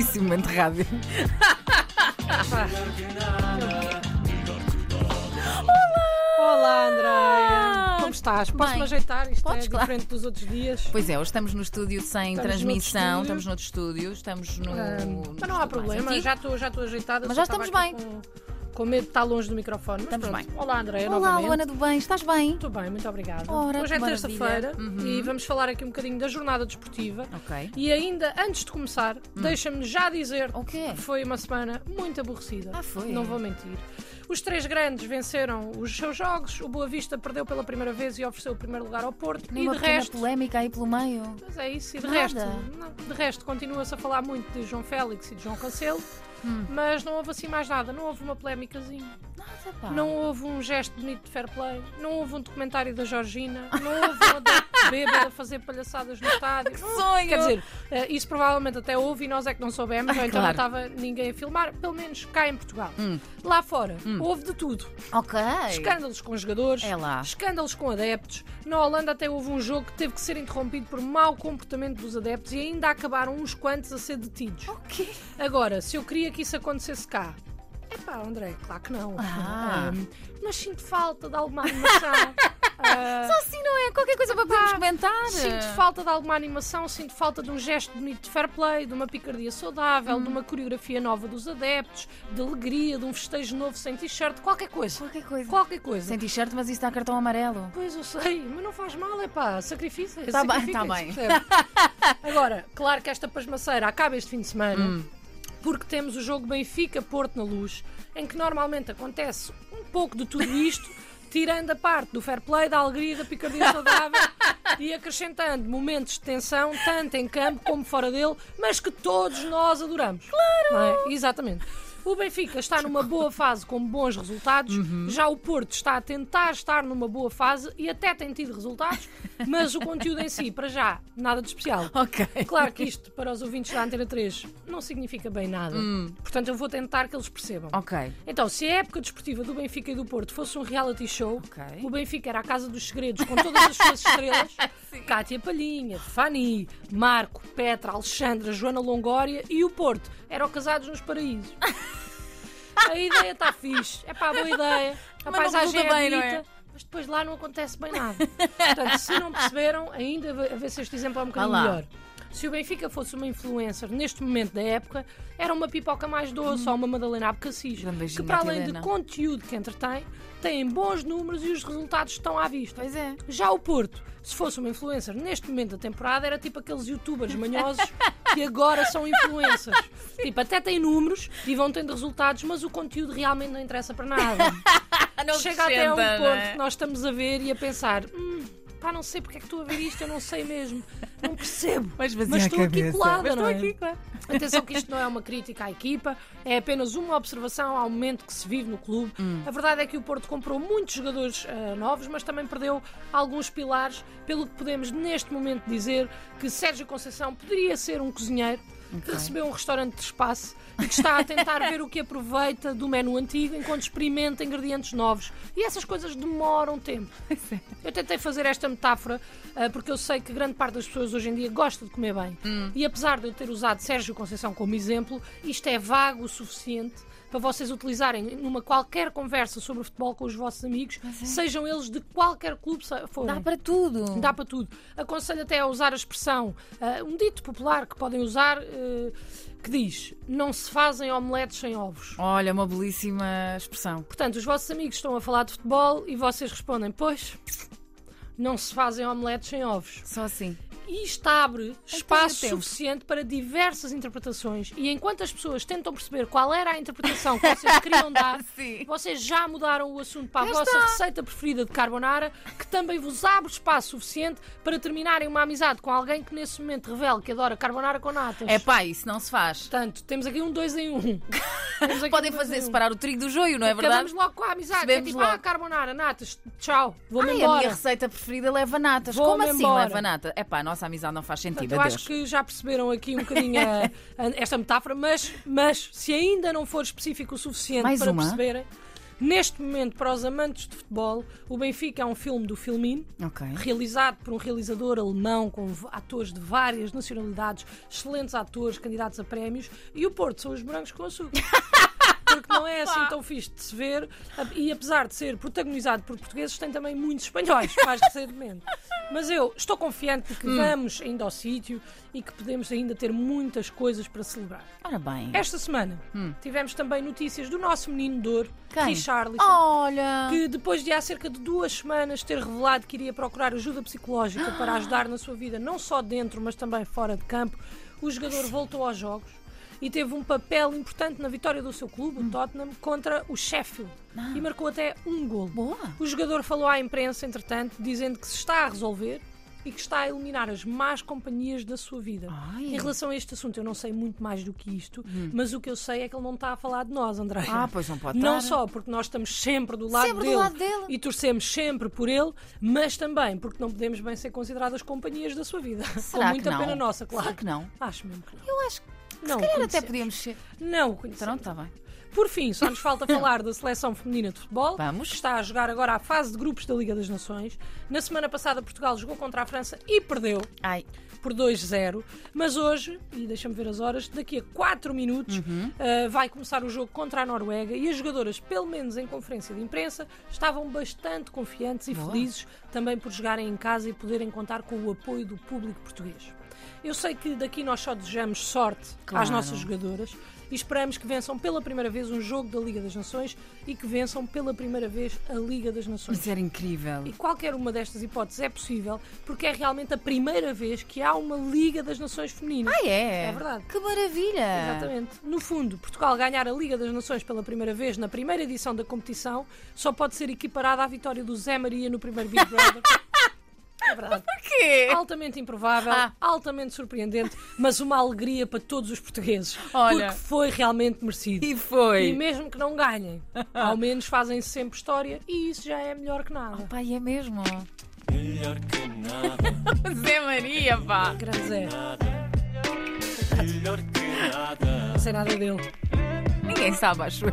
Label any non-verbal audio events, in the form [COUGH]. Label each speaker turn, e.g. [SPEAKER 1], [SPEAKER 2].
[SPEAKER 1] belíssimo momento de rádio.
[SPEAKER 2] Olá, Andréia. Como estás? Posso-me
[SPEAKER 1] Bem.
[SPEAKER 2] ajeitar? Isto
[SPEAKER 1] Podes,
[SPEAKER 2] é
[SPEAKER 1] claro.
[SPEAKER 2] diferente dos outros dias.
[SPEAKER 1] Pois é, hoje estamos no estúdio sem
[SPEAKER 2] Estamos
[SPEAKER 1] transmissão,
[SPEAKER 2] noutro estúdio.
[SPEAKER 1] estamos noutro estúdio, estamos no.
[SPEAKER 2] Ah,
[SPEAKER 1] no
[SPEAKER 2] mas não há
[SPEAKER 1] estúdio mais
[SPEAKER 2] problema,
[SPEAKER 1] antigo.
[SPEAKER 2] já estou já estou ajeitada.
[SPEAKER 1] Mas
[SPEAKER 2] só
[SPEAKER 1] já
[SPEAKER 2] estava
[SPEAKER 1] estamos
[SPEAKER 2] aqui Com, com medo de estar longe do microfone. Mas
[SPEAKER 1] Estamos
[SPEAKER 2] pronto.
[SPEAKER 1] bem.
[SPEAKER 2] Olá, Andréia,
[SPEAKER 1] Olá,
[SPEAKER 2] novamente.
[SPEAKER 1] Luana do Bem, estás bem?
[SPEAKER 2] Muito bem, muito obrigada.
[SPEAKER 1] Ora,
[SPEAKER 2] Hoje é terça-feira.
[SPEAKER 1] Uhum.
[SPEAKER 2] e vamos falar aqui um bocadinho da jornada desportiva.
[SPEAKER 1] Ok.
[SPEAKER 2] E ainda antes de começar, deixa-me já dizer
[SPEAKER 1] O quê?
[SPEAKER 2] que foi uma semana muito aborrecida.
[SPEAKER 1] Ah, foi?
[SPEAKER 2] Não vou mentir. Os três grandes venceram os seus jogos, o Boa Vista perdeu pela primeira vez e ofereceu o primeiro lugar ao Porto. E de resto,
[SPEAKER 1] polémica aí pelo meio.
[SPEAKER 2] Mas é isso, e de
[SPEAKER 1] Nada.
[SPEAKER 2] resto, não, de resto continua-se a falar muito de João Félix e de João Cancelo,
[SPEAKER 1] Hum.
[SPEAKER 2] mas não houve assim mais nada, não houve uma polémicazinha,
[SPEAKER 1] Nada, pá.
[SPEAKER 2] não houve um gesto bonito de fair play, não houve um documentário da Georgina, não houve um adepto bêbado a fazer palhaçadas no estádio. [LAUGHS]
[SPEAKER 1] Que sonho!
[SPEAKER 2] Quer dizer, eh, isso provavelmente até houve e nós é que não soubemos, ou então
[SPEAKER 1] claro.
[SPEAKER 2] não estava ninguém a filmar, pelo menos cá em Portugal.
[SPEAKER 1] Hum.
[SPEAKER 2] Lá fora, houve de tudo.
[SPEAKER 1] Ok.
[SPEAKER 2] Escândalos com jogadores,
[SPEAKER 1] É lá.
[SPEAKER 2] escândalos com adeptos. Na Holanda até houve um jogo que teve que ser interrompido por mau comportamento dos adeptos e ainda acabaram uns quantos a ser detidos.
[SPEAKER 1] O quê?
[SPEAKER 2] Agora, se eu queria que isso acontecesse cá, epá, André, claro que não.
[SPEAKER 1] Ah.
[SPEAKER 2] Ahm, mas sinto falta de alguma animação. [LAUGHS] Ah,
[SPEAKER 1] Só assim não é? Qualquer coisa para podermos comentar.
[SPEAKER 2] Sinto falta de alguma animação, sinto falta de um gesto bonito de fair play, de uma picardia saudável,
[SPEAKER 1] Hum.
[SPEAKER 2] de uma coreografia nova dos adeptos, de alegria, de um festejo novo sem t-shirt, qualquer coisa.
[SPEAKER 1] Qualquer coisa.
[SPEAKER 2] Qualquer coisa.
[SPEAKER 1] Sem t-shirt, mas isso dá cartão amarelo.
[SPEAKER 2] Pois eu sei, mas não faz mal, é pá, sacrifício.
[SPEAKER 1] Tá bem,
[SPEAKER 2] sacrifiquem-se,
[SPEAKER 1] tá bem. [LAUGHS]
[SPEAKER 2] Agora, claro que esta pasmaceira acaba este fim de semana,
[SPEAKER 1] Hum.
[SPEAKER 2] Porque temos o jogo Benfica-Porto na luz, em que normalmente acontece um pouco de tudo isto, tirando a parte do fair play, da alegria, da picardia saudável e acrescentando momentos de tensão, tanto em campo como fora dele, mas que todos nós adoramos. Claro! Exatamente. O Benfica está numa boa fase com bons resultados, já o Porto está a tentar estar numa boa fase e até tem tido resultados, mas o conteúdo em si, para já, nada de especial. [LAUGHS]
[SPEAKER 1] Ok.
[SPEAKER 2] Claro que isto, para os ouvintes da Antena 3, não significa bem nada. Portanto, eu vou tentar que eles percebam.
[SPEAKER 1] Ok.
[SPEAKER 2] Então, se a época desportiva do Benfica e do Porto fosse um reality show,
[SPEAKER 1] Ok.
[SPEAKER 2] o Benfica era a Casa dos Segredos com todas as suas estrelas: [LAUGHS] Cátia Palhinha, Fanny, Marco, Petra, Alexandra, Joana Longória e o Porto era o Casados nos Paraísos. [LAUGHS] A ideia está fixe, é pá, boa ideia. A
[SPEAKER 1] Mas
[SPEAKER 2] paisagem é
[SPEAKER 1] bem,
[SPEAKER 2] bonita,
[SPEAKER 1] é?
[SPEAKER 2] mas depois lá não acontece bem nada. Portanto, se não perceberam, ainda a ver se este exemplo é um bocadinho melhor. Se o Benfica fosse uma influencer neste momento da época, era uma pipoca mais doce ou uma Madalena Abcacis, que para além de conteúdo que entretém, têm bons números e os resultados estão à vista.
[SPEAKER 1] Pois é.
[SPEAKER 2] Já o Porto, se fosse uma influencer neste momento da temporada, era tipo aqueles youtubers manhosos [LAUGHS] que agora são influencers. [LAUGHS] Tipo, até têm números e vão tendo resultados, mas o conteúdo realmente não interessa para nada. [LAUGHS] Chega até um ponto
[SPEAKER 1] é?
[SPEAKER 2] que nós estamos a ver e a pensar: hum, pá, não sei porque é que estou a ver isto, eu não sei mesmo, não percebo. [LAUGHS]
[SPEAKER 1] Mas
[SPEAKER 2] Mas estou aqui
[SPEAKER 1] cabeça.
[SPEAKER 2] colada,
[SPEAKER 1] Mas
[SPEAKER 2] não
[SPEAKER 1] estou
[SPEAKER 2] é?
[SPEAKER 1] aqui, claro.
[SPEAKER 2] Atenção que isto não é uma crítica à equipa, é apenas uma observação ao momento que se vive no clube. A verdade é que o Porto comprou muitos jogadores ah, novos, mas também perdeu alguns pilares, pelo que podemos neste momento dizer que Sérgio Conceição poderia ser um cozinheiro que recebeu um restaurante de espaço e que está a tentar ver o que aproveita do menu antigo enquanto experimenta ingredientes novos. E essas coisas demoram tempo. [LAUGHS] Eu tentei fazer esta metáfora ah, porque eu sei que grande parte das pessoas hoje em dia gosta de comer bem. E apesar de eu ter usado Sérgio Conceição como exemplo, isto é vago o suficiente para vocês utilizarem numa qualquer conversa sobre futebol com os vossos amigos, sejam eles de qualquer clube forem.
[SPEAKER 1] Dá para tudo.
[SPEAKER 2] Dá para tudo. Aconselho até a usar a expressão, ah, um dito popular que podem usar, que diz: não se fazem omeletes sem ovos.
[SPEAKER 1] Olha, uma belíssima expressão.
[SPEAKER 2] Portanto, os vossos amigos estão a falar de futebol e vocês respondem: Pois, não se fazem omeletes sem ovos.
[SPEAKER 1] Só assim.
[SPEAKER 2] E isto abre espaço suficiente para diversas interpretações. E enquanto as pessoas tentam perceber qual era a interpretação que vocês queriam dar, [LAUGHS] vocês já mudaram o assunto para a vossa receita preferida de carbonara, que também vos abre espaço suficiente para terminarem uma amizade com alguém que nesse momento revela que adora carbonara com natas.
[SPEAKER 1] É pá, isso não se faz.
[SPEAKER 2] Portanto, temos aqui um dois em um. [LAUGHS]
[SPEAKER 1] Podem
[SPEAKER 2] um
[SPEAKER 1] fazer
[SPEAKER 2] um.
[SPEAKER 1] separar o trigo do joio, não é verdade?
[SPEAKER 2] Acabamos logo com a amizade. É
[SPEAKER 1] Percebemos
[SPEAKER 2] tipo,
[SPEAKER 1] logo.
[SPEAKER 2] ah, carbonara, natas, tchau, vou-me
[SPEAKER 1] Ai, a
[SPEAKER 2] embora.
[SPEAKER 1] minha receita preferida leva natas. Como assim
[SPEAKER 2] embora.
[SPEAKER 1] leva nata? É pá, a nossa amizade não faz sentido.
[SPEAKER 2] Portanto, eu acho que já perceberam aqui um bocadinho a- a- esta metáfora, mas, mas se ainda não for específico o suficiente
[SPEAKER 1] Mais
[SPEAKER 2] para
[SPEAKER 1] uma?
[SPEAKER 2] perceberem, Neste momento, para os amantes de futebol, o Benfica é um filme do Filmin,
[SPEAKER 1] Ok.
[SPEAKER 2] realizado por um realizador alemão com atores de várias nacionalidades, excelentes atores, candidatos a prémios, e o Porto são os morangos com açúcar. [LAUGHS] Porque não é assim tão fixe de se ver, e apesar de ser protagonizado por portugueses, tem também muitos espanhóis, [LAUGHS] mais recentemente. Mas eu estou confiante de que
[SPEAKER 1] Hum.
[SPEAKER 2] vamos ainda ao sítio e que podemos ainda ter muitas coisas para celebrar.
[SPEAKER 1] Ora bem.
[SPEAKER 2] Esta semana tivemos também notícias do nosso menino de ouro? Richarlison
[SPEAKER 1] Olha.
[SPEAKER 2] que depois de há cerca de duas semanas ter revelado que iria procurar ajuda psicológica para [GASPS] ajudar na sua vida, não só dentro, mas também fora de campo, o jogador voltou aos jogos e teve um papel importante na vitória do seu clube, o Tottenham, contra o Sheffield. E marcou até um gol.
[SPEAKER 1] Boa.
[SPEAKER 2] O jogador falou à imprensa, entretanto, dizendo que se está a resolver e que está a eliminar as más companhias da sua vida.
[SPEAKER 1] Ai.
[SPEAKER 2] Em relação a este assunto, eu não sei muito mais do que isto, mas o que eu sei é que ele não está a falar de nós, André.
[SPEAKER 1] Ah, pois não pode
[SPEAKER 2] Não
[SPEAKER 1] estar.
[SPEAKER 2] só porque nós estamos sempre do lado,
[SPEAKER 1] Sempre do
[SPEAKER 2] dele,
[SPEAKER 1] lado dele.
[SPEAKER 2] e torcemos sempre por ele, mas também porque não podemos bem ser consideradas companhias da sua vida.
[SPEAKER 1] Será
[SPEAKER 2] Com muita pena nossa, claro.
[SPEAKER 1] Será que não?
[SPEAKER 2] Acho mesmo que não.
[SPEAKER 1] Eu acho que
[SPEAKER 2] Não,
[SPEAKER 1] se calhar até podíamos ser.
[SPEAKER 2] Não.
[SPEAKER 1] Pronto, está bem.
[SPEAKER 2] Por fim, só nos falta [LAUGHS] falar da seleção feminina de futebol,
[SPEAKER 1] Vamos.
[SPEAKER 2] que está a jogar agora a fase de grupos da Liga das Nações. Na semana passada, Portugal jogou contra a França e perdeu
[SPEAKER 1] Ai.
[SPEAKER 2] por 2-0. Mas hoje, e deixa-me ver as horas, daqui a 4 minutos uh, vai começar o jogo contra a Noruega e as jogadoras, pelo menos em conferência de imprensa, estavam bastante confiantes e
[SPEAKER 1] Boa.
[SPEAKER 2] felizes também por jogarem em casa e poderem contar com o apoio do público português. Eu sei que daqui nós só desejamos sorte às
[SPEAKER 1] Claro.
[SPEAKER 2] nossas jogadoras e esperamos que vençam pela primeira vez um jogo da Liga das Nações e que vençam pela primeira vez a Liga das Nações.
[SPEAKER 1] Isso era incrível.
[SPEAKER 2] E qualquer uma destas hipóteses é possível porque é realmente a primeira vez que há uma Liga das Nações Feminina.
[SPEAKER 1] Ah, é?
[SPEAKER 2] É verdade.
[SPEAKER 1] Que maravilha.
[SPEAKER 2] Exatamente. No fundo, Portugal ganhar a Liga das Nações pela primeira vez na primeira edição da competição só pode ser equiparada à vitória do Zé Maria no primeiro Big Brother. [LAUGHS] É verdade.
[SPEAKER 1] quê?
[SPEAKER 2] Altamente improvável,
[SPEAKER 1] Ah.
[SPEAKER 2] altamente surpreendente, mas uma alegria para todos os portugueses.
[SPEAKER 1] Olha.
[SPEAKER 2] Porque foi realmente merecido.
[SPEAKER 1] E foi.
[SPEAKER 2] E mesmo que não ganhem, ao menos fazem sempre história e isso já é melhor que nada.
[SPEAKER 1] Pai, é mesmo.
[SPEAKER 3] Melhor que nada, [LAUGHS]
[SPEAKER 1] Zé Maria, pá.
[SPEAKER 2] Grande Zé,
[SPEAKER 3] melhor que nada.
[SPEAKER 2] não sei nada dele.
[SPEAKER 1] Ninguém sabe, acho eu.